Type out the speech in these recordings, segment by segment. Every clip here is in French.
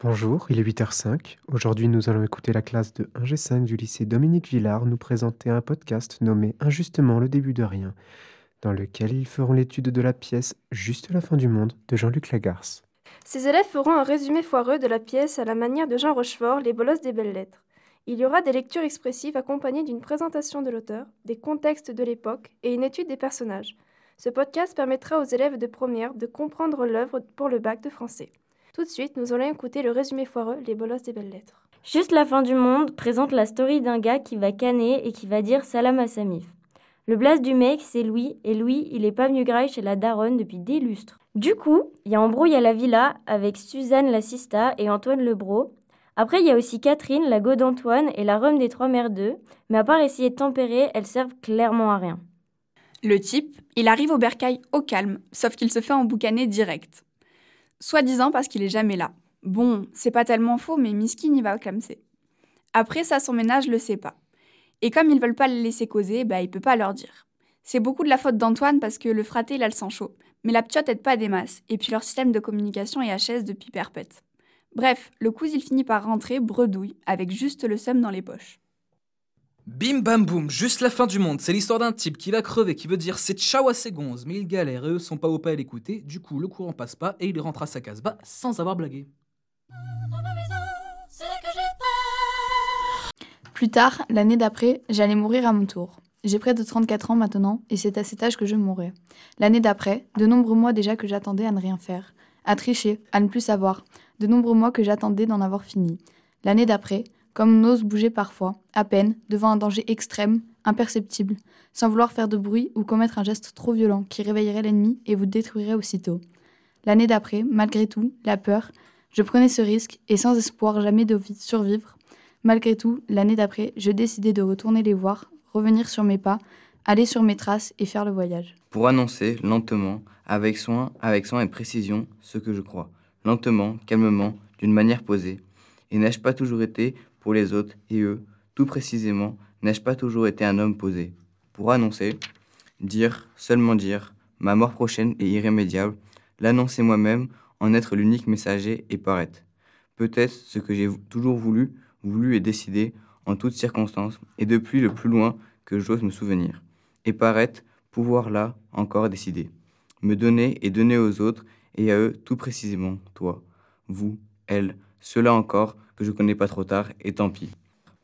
Bonjour, il est 8h05. Aujourd'hui, nous allons écouter la classe de 1G5 du lycée Dominique Villard nous présenter un podcast nommé Injustement le début de rien, dans lequel ils feront l'étude de la pièce Juste la fin du monde de Jean-Luc Lagarce. Ces élèves feront un résumé foireux de la pièce à la manière de Jean Rochefort, Les bolosses des belles lettres. Il y aura des lectures expressives accompagnées d'une présentation de l'auteur, des contextes de l'époque et une étude des personnages. Ce podcast permettra aux élèves de première de comprendre l'œuvre pour le bac de français. Tout de suite, nous allons écouter le résumé foireux, Les bolosses des belles lettres. Juste la fin du monde présente la story d'un gars qui va canner et qui va dire salam à sa mif. Le blast du mec, c'est Louis, et Louis, il est pas venu graille chez la daronne depuis des lustres. Du coup, il y a embrouille à la villa avec Suzanne la Sista et Antoine Lebro. Après, il y a aussi Catherine, la go d'Antoine et la rhum des trois mères d'eux, mais à part essayer de tempérer, elles servent clairement à rien. Le type, il arrive au bercail au calme, sauf qu'il se fait emboucaner direct. Soi-disant parce qu'il est jamais là. Bon, c'est pas tellement faux, mais Miskin y va clamser. Après ça, son ménage le sait pas. Et comme ils veulent pas le laisser causer, bah il peut pas leur dire. C'est beaucoup de la faute d'Antoine parce que le fraté, il a le sang chaud. Mais la ptiote aide pas des masses, et puis leur système de communication est HS depuis perpète. Bref, le cousin il finit par rentrer bredouille, avec juste le seum dans les poches. Bim bam boum, juste la fin du monde. C'est l'histoire d'un type qui va crever, qui veut dire c'est ciao à ses gonzes, mais il galère et eux sont pas au pas à l'écouter. Du coup, le courant passe pas et il rentre à sa case-bas sans avoir blagué. Plus tard, l'année d'après, j'allais mourir à mon tour. J'ai près de 34 ans maintenant et c'est à cet âge que je mourrai. L'année d'après, de nombreux mois déjà que j'attendais à ne rien faire, à tricher, à ne plus savoir, de nombreux mois que j'attendais d'en avoir fini. L'année d'après, comme on ose bouger parfois, à peine, devant un danger extrême, imperceptible, sans vouloir faire de bruit ou commettre un geste trop violent qui réveillerait l'ennemi et vous détruirait aussitôt. L'année d'après, malgré tout, la peur, je prenais ce risque et sans espoir jamais de vi- survivre. Malgré tout, l'année d'après, je décidai de retourner les voir, revenir sur mes pas, aller sur mes traces et faire le voyage. pour annoncer lentement, avec soin, avec soin et précision, ce que je crois. Lentement, calmement, d'une manière posée. Et n'ai-je pas toujours été, pour les autres et eux, tout précisément, n'ai-je pas toujours été un homme posé Pour annoncer, dire, seulement dire, ma mort prochaine et irrémédiable, l'annoncer moi-même, en être l'unique messager et paraître. Peut-être ce que j'ai toujours voulu, voulu et décidé, en toutes circonstances, et depuis le plus loin que j'ose me souvenir. Et paraître, pouvoir là encore décider. Me donner et donner aux autres et à eux tout précisément, toi, vous, elle, ceux-là encore que je connais pas trop tard et tant pis.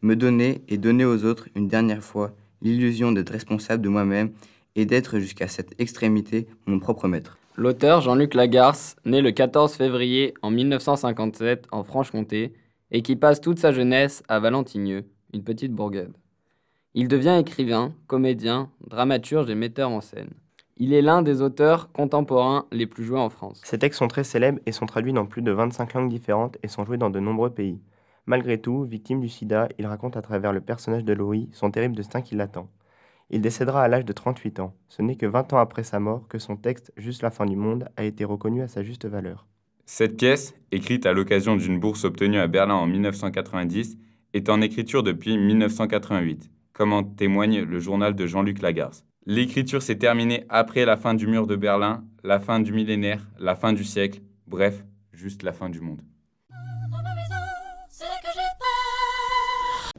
Me donner et donner aux autres une dernière fois l'illusion d'être responsable de moi-même et d'être jusqu'à cette extrémité mon propre maître. L'auteur Jean-Luc Lagarce, né le 14 février en 1957 en Franche-Comté et qui passe toute sa jeunesse à Valentigneux, une petite bourgade. Il devient écrivain, comédien, dramaturge et metteur en scène. Il est l'un des auteurs contemporains les plus joués en France. Ces textes sont très célèbres et sont traduits dans plus de 25 langues différentes et sont joués dans de nombreux pays. Malgré tout, victime du sida, il raconte à travers le personnage de Louis son terrible destin qui l'attend. Il décédera à l'âge de 38 ans. Ce n'est que 20 ans après sa mort que son texte Juste la fin du monde a été reconnu à sa juste valeur. Cette pièce, écrite à l'occasion d'une bourse obtenue à Berlin en 1990, est en écriture depuis 1988, comme en témoigne le journal de Jean-Luc Lagarce. L'écriture s'est terminée après la fin du mur de Berlin, la fin du millénaire, la fin du siècle, bref, juste la fin du monde.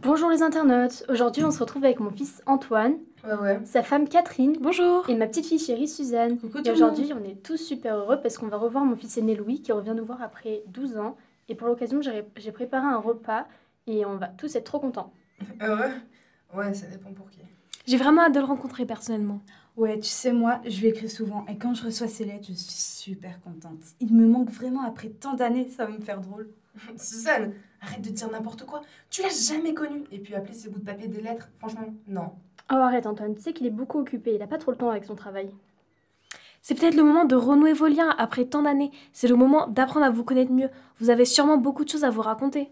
Bonjour les internautes, aujourd'hui on se retrouve avec mon fils Antoine, Ouais, ouais. sa femme Catherine Bonjour. et ma petite fille chérie Suzanne. Coucou Et aujourd'hui on est tous super heureux parce qu'on va revoir mon fils aîné Louis qui revient nous voir après 12 ans. Et pour l'occasion j'ai j'ai préparé un repas et on va tous être trop contents. Heureux Ouais, ça dépend pour qui. J'ai vraiment hâte de le rencontrer personnellement. Ouais, tu sais, moi, je lui écris souvent. Et quand je reçois ses lettres, je suis super contente. Il me manque vraiment après tant d'années, ça va me faire drôle. Suzanne, arrête de dire n'importe quoi. Tu l'as jamais connu. Et puis appeler ces bouts de papier des lettres, franchement, non. Oh arrête Antoine, tu sais qu'il est beaucoup occupé, il a pas trop le temps avec son travail. C'est peut-être le moment de renouer vos liens après tant d'années. C'est le moment d'apprendre à vous connaître mieux. Vous avez sûrement beaucoup de choses à vous raconter.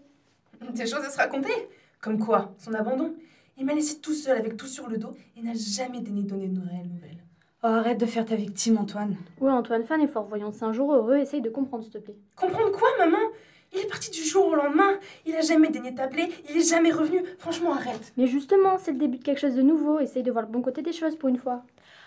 Des choses à se raconter? Comme quoi? Son abandon? Il m'a laissé tout seul avec tout sur le dos et n'a jamais daigné donner de réelles nouvelles. Oh, arrête de faire ta victime, Antoine. Ouais Antoine, effort, voyons, c'est un jour heureux, essaye de comprendre s'il te plaît. Comprendre quoi, maman? Il est parti du jour au lendemain. Il a jamais daigné t'appeler. Il est jamais revenu. Franchement, arrête. Mais justement, c'est le début de quelque chose de nouveau, essaye de voir le bon côté des choses pour une fois.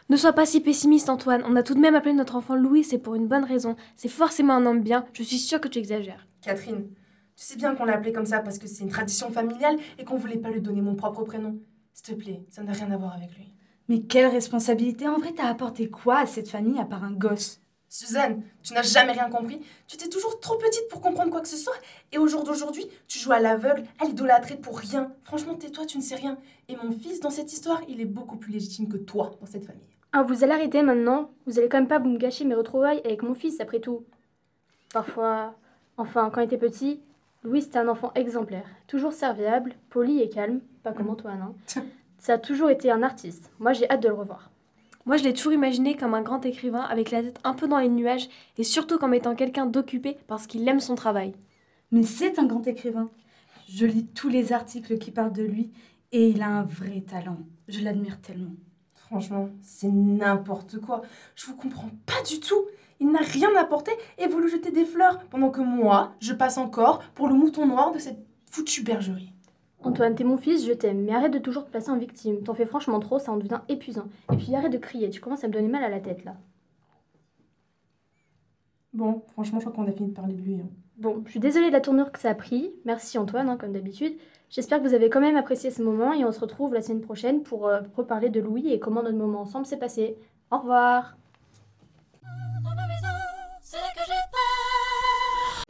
Ne sois pas si pessimiste, Antoine. On a tout de même appelé notre enfant Louis, c'est pour une bonne raison. C'est forcément un homme bien. Je suis sûre que tu exagères. Catherine, Tu sais bien qu'on l'a appelé comme ça parce que c'est une tradition familiale et qu'on voulait pas lui donner mon propre prénom. S'il te plaît, ça n'a rien à voir avec lui. Mais quelle responsabilité En vrai, t'as apporté quoi à cette famille à part un gosse? Suzanne, tu n'as jamais rien compris. Tu étais toujours trop petite pour comprendre quoi que ce soit. Et au jour d'aujourd'hui, tu joues à l'aveugle, à l'idolâtrer pour rien. Franchement, tais-toi, tu ne sais rien. Et mon fils, dans cette histoire, il est beaucoup plus légitime que toi dans cette famille. Ah, vous allez arrêter maintenant Vous allez quand même pas vous me gâcher mes retrouvailles avec mon fils, après tout. Parfois, enfin, quand il était petit, Louis c'était un enfant exemplaire. Toujours serviable, poli et calme. Pas comme Antoine, hein. Ça a toujours été un artiste. Moi, j'ai hâte de le revoir. Moi, je l'ai toujours imaginé comme un grand écrivain avec la tête un peu dans les nuages et surtout comme étant quelqu'un d'occupé parce qu'il aime son travail. Mais c'est un grand écrivain. Je lis tous les articles qui parlent de lui et il a un vrai talent. Je l'admire tellement. Franchement, c'est n'importe quoi. Je vous comprends pas du tout. Il n'a rien apporté et vous lui jetez des fleurs pendant que moi, je passe encore pour le mouton noir de cette foutue bergerie. Antoine, t'es mon fils, je t'aime, mais arrête de toujours te placer en victime. T'en fais franchement trop, ça en devient épuisant. Et puis arrête de crier, tu commences à me donner mal à la tête là. Bon, franchement, je crois qu'on a fini de parler de lui. hein. Bon, je suis désolée de la tournure que ça a pris. Merci Antoine, hein, comme d'habitude. J'espère que vous avez quand même apprécié ce moment et on se retrouve la semaine prochaine pour euh, reparler de Louis et comment notre moment ensemble s'est passé. Au revoir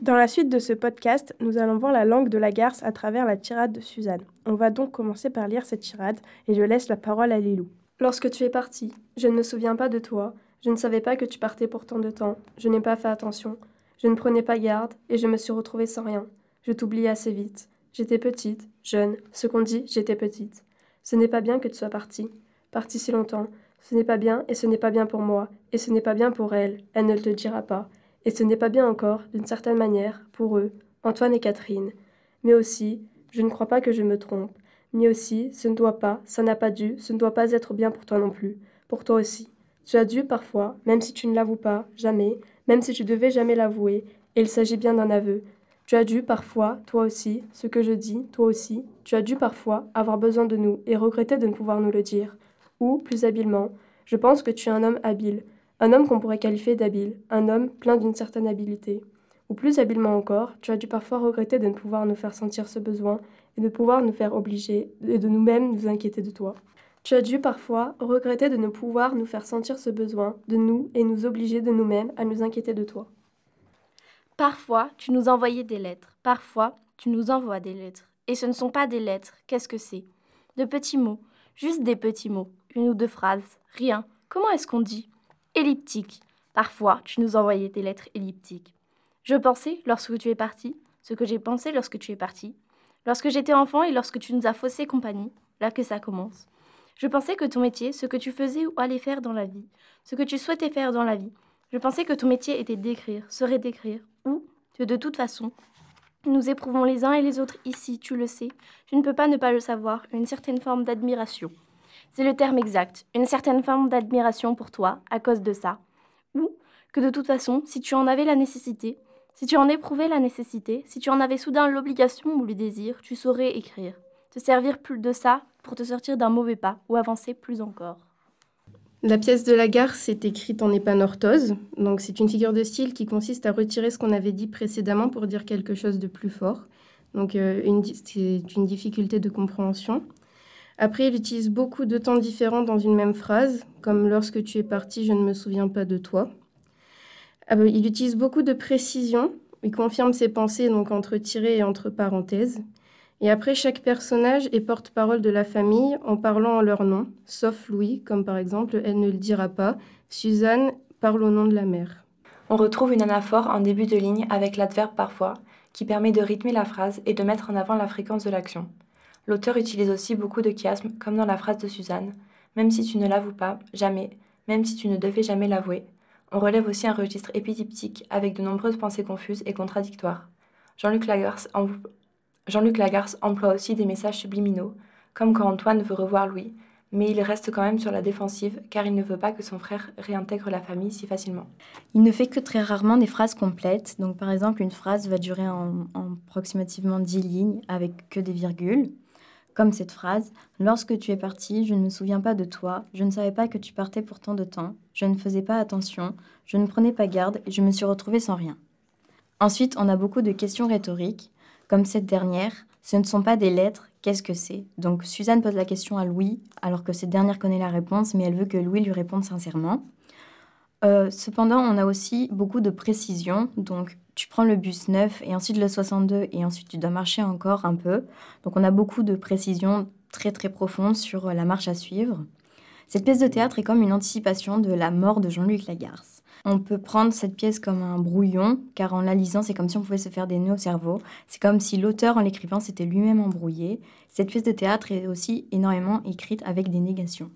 Dans la suite de ce podcast, nous allons voir la langue de la garce à travers la tirade de Suzanne. On va donc commencer par lire cette tirade et je laisse la parole à Lilou. Lorsque tu es parti, je ne me souviens pas de toi. Je ne savais pas que tu partais pour tant de temps. Je n'ai pas fait attention. Je ne prenais pas garde et je me suis retrouvée sans rien. Je t'oubliais assez vite. J'étais petite, jeune. Ce qu'on dit, j'étais petite. Ce n'est pas bien que tu sois partie. Partie si longtemps. Ce n'est pas bien et ce n'est pas bien pour moi. Et ce n'est pas bien pour elle. Elle ne le te dira pas. Et ce n'est pas bien encore, d'une certaine manière, pour eux, Antoine et Catherine. Mais aussi, je ne crois pas que je me trompe. Mais aussi, ce ne doit pas, ça n'a pas dû, ce ne doit pas être bien pour toi non plus. Pour toi aussi. Tu as dû parfois, même si tu ne l'avoues pas, jamais, même si tu devais jamais l'avouer, et il s'agit bien d'un aveu. Tu as dû parfois, toi aussi, ce que je dis, toi aussi, tu as dû parfois avoir besoin de nous et regretter de ne pouvoir nous le dire. Ou, plus habilement, je pense que tu es un homme habile, un homme qu'on pourrait qualifier d'habile, un homme plein d'une certaine habileté. Ou plus habilement encore, tu as dû parfois regretter de ne pouvoir nous faire sentir ce besoin et de pouvoir nous faire obliger et de nous-mêmes nous inquiéter de toi. Tu as dû parfois regretter de ne pouvoir nous faire sentir ce besoin de nous et nous obliger de nous-mêmes à nous inquiéter de toi. Parfois, tu nous envoyais des lettres. Parfois, tu nous envoies des lettres. Et ce ne sont pas des lettres. Qu'est-ce que c'est? De petits mots. Juste des petits mots. Une ou deux phrases. Rien. Comment est-ce qu'on dit? Parfois, tu nous envoyais des lettres elliptiques. Je pensais, lorsque tu es parti, ce que j'ai pensé lorsque tu es parti. Lorsque j'étais enfant et lorsque tu nous as faussé compagnie, là que ça commence. Je pensais que ton métier, ce que tu faisais ou allais faire dans la vie, ce que tu souhaitais faire dans la vie, je pensais que ton métier était d'écrire, serait d'écrire, ou que de toute façon, nous éprouvons les uns et les autres ici, tu le sais, je ne peux pas ne pas le savoir, une certaine forme d'admiration. C'est le terme exact, une certaine forme d'admiration pour toi, à cause de ça. Ou que de toute façon, si tu en avais la nécessité, si tu en éprouvais la nécessité, si tu en avais soudain l'obligation ou le désir, tu saurais écrire. Te servir plus de ça pour te sortir d'un mauvais pas ou avancer plus encore. La pièce de la gare s'est écrite en épanorthose, donc c'est une figure de style qui consiste à retirer ce qu'on avait dit précédemment pour dire quelque chose de plus fort. Donc euh, c'est une difficulté de compréhension. Après, il utilise beaucoup de temps différents dans une même phrase, comme lorsque tu es parti, je ne me souviens pas de toi. Ben, il utilise beaucoup de précision, il confirme ses pensées donc entre tirés et entre parenthèses. Et après, chaque personnage est porte-parole de la famille en parlant en leur nom, sauf Louis, comme par exemple Elle ne le dira pas, Suzanne parle au nom de la mère. On retrouve une anaphore en début de ligne avec l'adverbe parfois, qui permet de rythmer la phrase et de mettre en avant la fréquence de l'action. L'auteur utilise aussi beaucoup de chiasmes, comme dans la phrase de Suzanne, même si tu ne l'avoues pas, jamais, même si tu ne devais jamais l'avouer. On relève aussi un registre épityptique avec de nombreuses pensées confuses et contradictoires. Jean-Luc Lagarce, em- Jean-Luc Lagarce emploie aussi des messages subliminaux, comme quand Antoine veut revoir Louis, mais il reste quand même sur la défensive car il ne veut pas que son frère réintègre la famille si facilement. Il ne fait que très rarement des phrases complètes. Donc, par exemple, une phrase va durer en, en approximativement 10 lignes avec que des virgules. Comme cette phrase Lorsque tu es parti, je ne me souviens pas de toi, je ne savais pas que tu partais pour tant de temps, je ne faisais pas attention, je ne prenais pas garde et je me suis retrouvée sans rien. Ensuite, on a beaucoup de questions rhétoriques, comme cette dernière. Ce ne sont pas des lettres, qu'est-ce que c'est? Donc Suzanne pose la question à Louis, alors que cette dernière connaît la réponse, mais elle veut que Louis lui réponde sincèrement. Euh, cependant, on a aussi beaucoup de précision. Donc, tu prends le bus 9 et ensuite le 62 et ensuite tu dois marcher encore un peu. Donc, on a beaucoup de précision très très profonde sur la marche à suivre. Cette pièce de théâtre est comme une anticipation de la mort de Jean-Luc Lagarce. On peut prendre cette pièce comme un brouillon, car en la lisant, c'est comme si on pouvait se faire des nœuds au cerveau. C'est comme si l'auteur, en l'écrivant, s'était lui-même embrouillé. Cette pièce de théâtre est aussi énormément écrite avec des négations.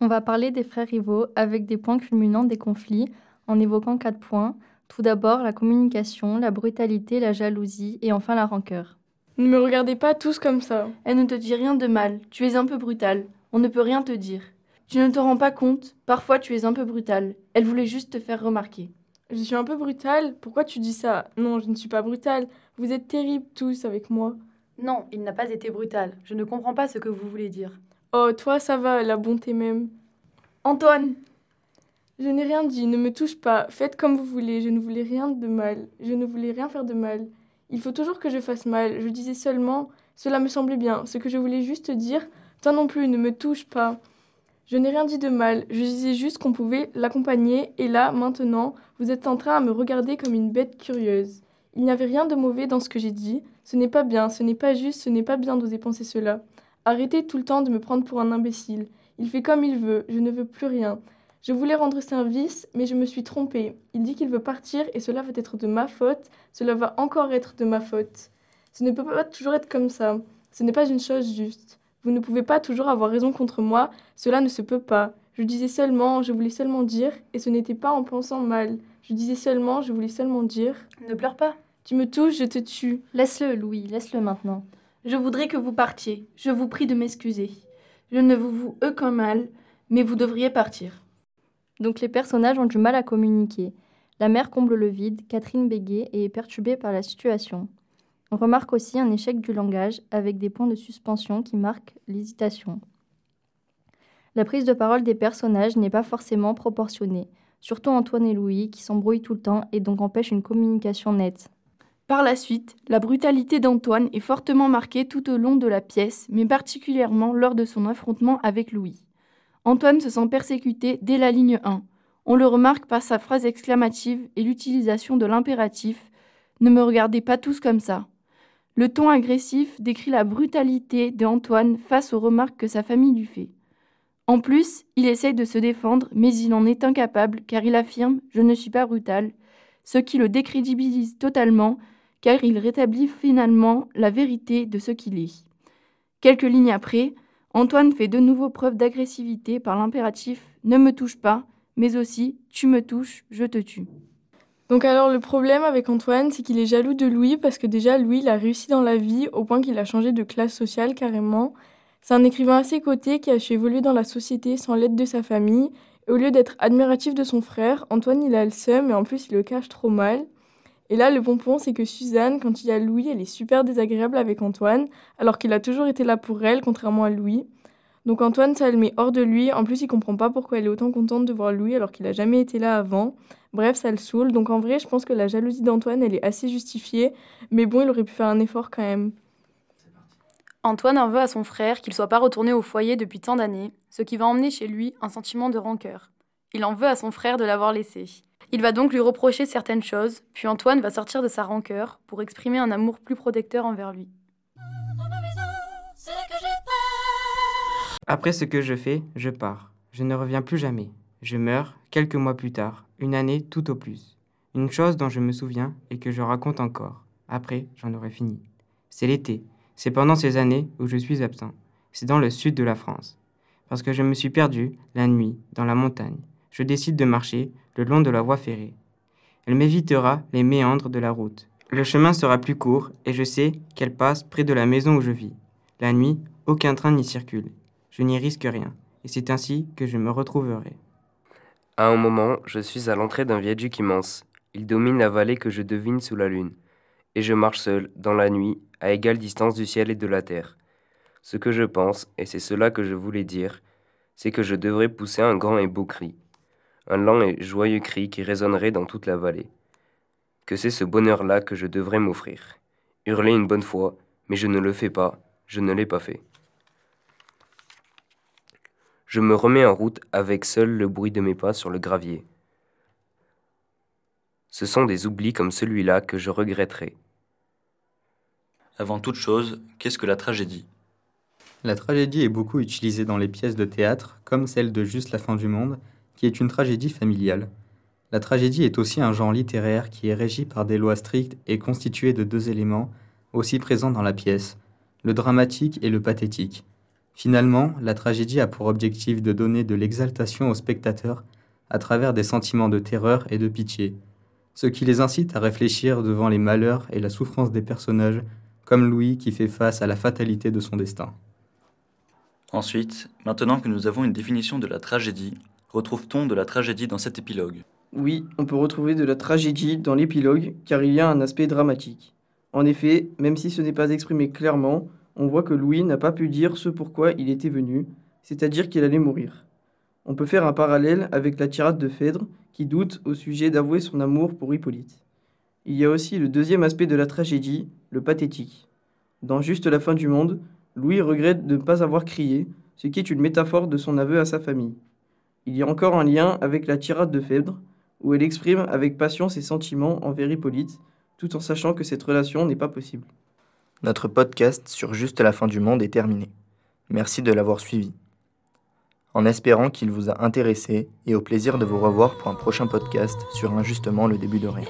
On va parler des frères rivaux avec des points culminants des conflits en évoquant quatre points. Tout d'abord, la communication, la brutalité, la jalousie et enfin la rancœur. Ne me regardez pas tous comme ça. Elle ne te dit rien de mal. Tu es un peu brutal. On ne peut rien te dire. Tu ne te rends pas compte. Parfois, tu es un peu brutal. Elle voulait juste te faire remarquer. Je suis un peu brutale Pourquoi tu dis ça? Non, je ne suis pas brutale. Vous êtes terribles tous avec moi. Non, il n'a pas été brutal. Je ne comprends pas ce que vous voulez dire. Oh, toi, ça va, la bonté même. Antoine Je n'ai rien dit, ne me touche pas. Faites comme vous voulez, je ne voulais rien de mal. Je ne voulais rien faire de mal. Il faut toujours que je fasse mal. Je disais seulement, cela me semblait bien. Ce que je voulais juste dire, toi non plus, ne me touche pas. Je n'ai rien dit de mal, je disais juste qu'on pouvait l'accompagner, et là, maintenant, vous êtes en train à me regarder comme une bête curieuse. Il n'y avait rien de mauvais dans ce que j'ai dit, ce n'est pas bien, ce n'est pas juste, ce n'est pas bien d'oser penser cela. Arrêtez tout le temps de me prendre pour un imbécile. Il fait comme il veut, je ne veux plus rien. Je voulais rendre service, mais je me suis trompée. Il dit qu'il veut partir et cela va être de ma faute, cela va encore être de ma faute. Ce ne peut pas toujours être comme ça. Ce n'est pas une chose juste. Vous ne pouvez pas toujours avoir raison contre moi, cela ne se peut pas. Je disais seulement, je voulais seulement dire, et ce n'était pas en pensant mal. Je disais seulement, je voulais seulement dire. Ne pleure pas. Tu me touches, je te tue. Laisse-le, Louis, laisse-le maintenant. Je voudrais que vous partiez. Je vous prie de m'excuser. Je ne vous veux aucun mal, mais vous devriez partir. Donc les personnages ont du mal à communiquer. La mère comble le vide, Catherine bégaye et est perturbée par la situation. On remarque aussi un échec du langage avec des points de suspension qui marquent l'hésitation. La prise de parole des personnages n'est pas forcément proportionnée, surtout Antoine et Louis qui s'embrouillent tout le temps et donc empêchent une communication nette. Par la suite, la brutalité d'Antoine est fortement marquée tout au long de la pièce, mais particulièrement lors de son affrontement avec Louis. Antoine se sent persécuté dès la ligne 1. On le remarque par sa phrase exclamative et l'utilisation de l'impératif Ne me regardez pas tous comme ça. Le ton agressif décrit la brutalité d'Antoine face aux remarques que sa famille lui fait. En plus, il essaye de se défendre, mais il en est incapable car il affirme Je ne suis pas brutal, ce qui le décrédibilise totalement car il rétablit finalement la vérité de ce qu'il est. Quelques lignes après, Antoine fait de nouveau preuve d'agressivité par l'impératif Ne me touche pas, mais aussi Tu me touches, je te tue. Donc alors le problème avec Antoine, c'est qu'il est jaloux de Louis parce que déjà Louis il a réussi dans la vie au point qu'il a changé de classe sociale carrément. C'est un écrivain à ses côtés qui a su évoluer dans la société sans l'aide de sa famille. Au lieu d'être admiratif de son frère, Antoine il a le seum et en plus il le cache trop mal. Et là, le pompon, c'est que Suzanne, quand il y a Louis, elle est super désagréable avec Antoine, alors qu'il a toujours été là pour elle, contrairement à Louis. Donc Antoine, ça le met hors de lui. En plus, il comprend pas pourquoi elle est autant contente de voir Louis alors qu'il a jamais été là avant. Bref, ça le saoule. Donc en vrai, je pense que la jalousie d'Antoine, elle est assez justifiée. Mais bon, il aurait pu faire un effort quand même. Antoine en veut à son frère qu'il soit pas retourné au foyer depuis tant d'années, ce qui va emmener chez lui un sentiment de rancœur. Il en veut à son frère de l'avoir laissé. Il va donc lui reprocher certaines choses, puis Antoine va sortir de sa rancœur pour exprimer un amour plus protecteur envers lui. Après ce que je fais, je pars. Je ne reviens plus jamais. Je meurs quelques mois plus tard, une année tout au plus. Une chose dont je me souviens et que je raconte encore. Après, j'en aurai fini. C'est l'été. C'est pendant ces années où je suis absent. C'est dans le sud de la France. Parce que je me suis perdu, la nuit, dans la montagne. Je décide de marcher le long de la voie ferrée. Elle m'évitera les méandres de la route. Le chemin sera plus court et je sais qu'elle passe près de la maison où je vis. La nuit, aucun train n'y circule. Je n'y risque rien, et c'est ainsi que je me retrouverai. À un moment, je suis à l'entrée d'un viaduc immense. Il domine la vallée que je devine sous la lune. Et je marche seul, dans la nuit, à égale distance du ciel et de la terre. Ce que je pense, et c'est cela que je voulais dire, c'est que je devrais pousser un grand et beau cri un lent et joyeux cri qui résonnerait dans toute la vallée. que c'est ce bonheur-là que je devrais m'offrir. Hurler une bonne fois, mais je ne le fais pas, je ne l'ai pas fait. Je me remets en route avec seul le bruit de mes pas sur le gravier. Ce sont des oublis comme celui-là que je regretterai. Avant toute chose, qu'est-ce que la tragédie? La tragédie est beaucoup utilisée dans les pièces de théâtre, comme celle de Juste la fin du monde, est une tragédie familiale. La tragédie est aussi un genre littéraire qui est régi par des lois strictes et constitué de deux éléments, aussi présents dans la pièce, le dramatique et le pathétique. Finalement, la tragédie a pour objectif de donner de l'exaltation aux spectateurs à travers des sentiments de terreur et de pitié, ce qui les incite à réfléchir devant les malheurs et la souffrance des personnages, comme Louis qui fait face à la fatalité de son destin. Ensuite, maintenant que nous avons une définition de la tragédie, retrouve-t-on de la tragédie dans cet épilogue? Oui, on peut retrouver de la tragédie dans l'épilogue car il y a un aspect dramatique. En effet, même si ce n'est pas exprimé clairement, on voit que Louis n'a pas pu dire ce pourquoi il était venu, c'est-à-dire qu'il allait mourir. On peut faire un parallèle avec la tirade de Phèdre, qui doute au sujet d'avouer son amour pour Hippolyte. Il y a aussi le deuxième aspect de la tragédie, le pathétique. Dans Juste la fin du monde, Louis regrette de ne pas avoir crié, ce qui est une métaphore de son aveu à sa famille. Il y a encore un lien avec la tirade de Phèdre, où elle exprime avec passion ses sentiments envers Hippolyte, tout en sachant que cette relation n'est pas possible. Notre podcast sur Juste la fin du monde est terminé. Merci de l'avoir suivi. En espérant qu'il vous a intéressé et au plaisir de vous revoir pour un prochain podcast sur Injustement le début de rien.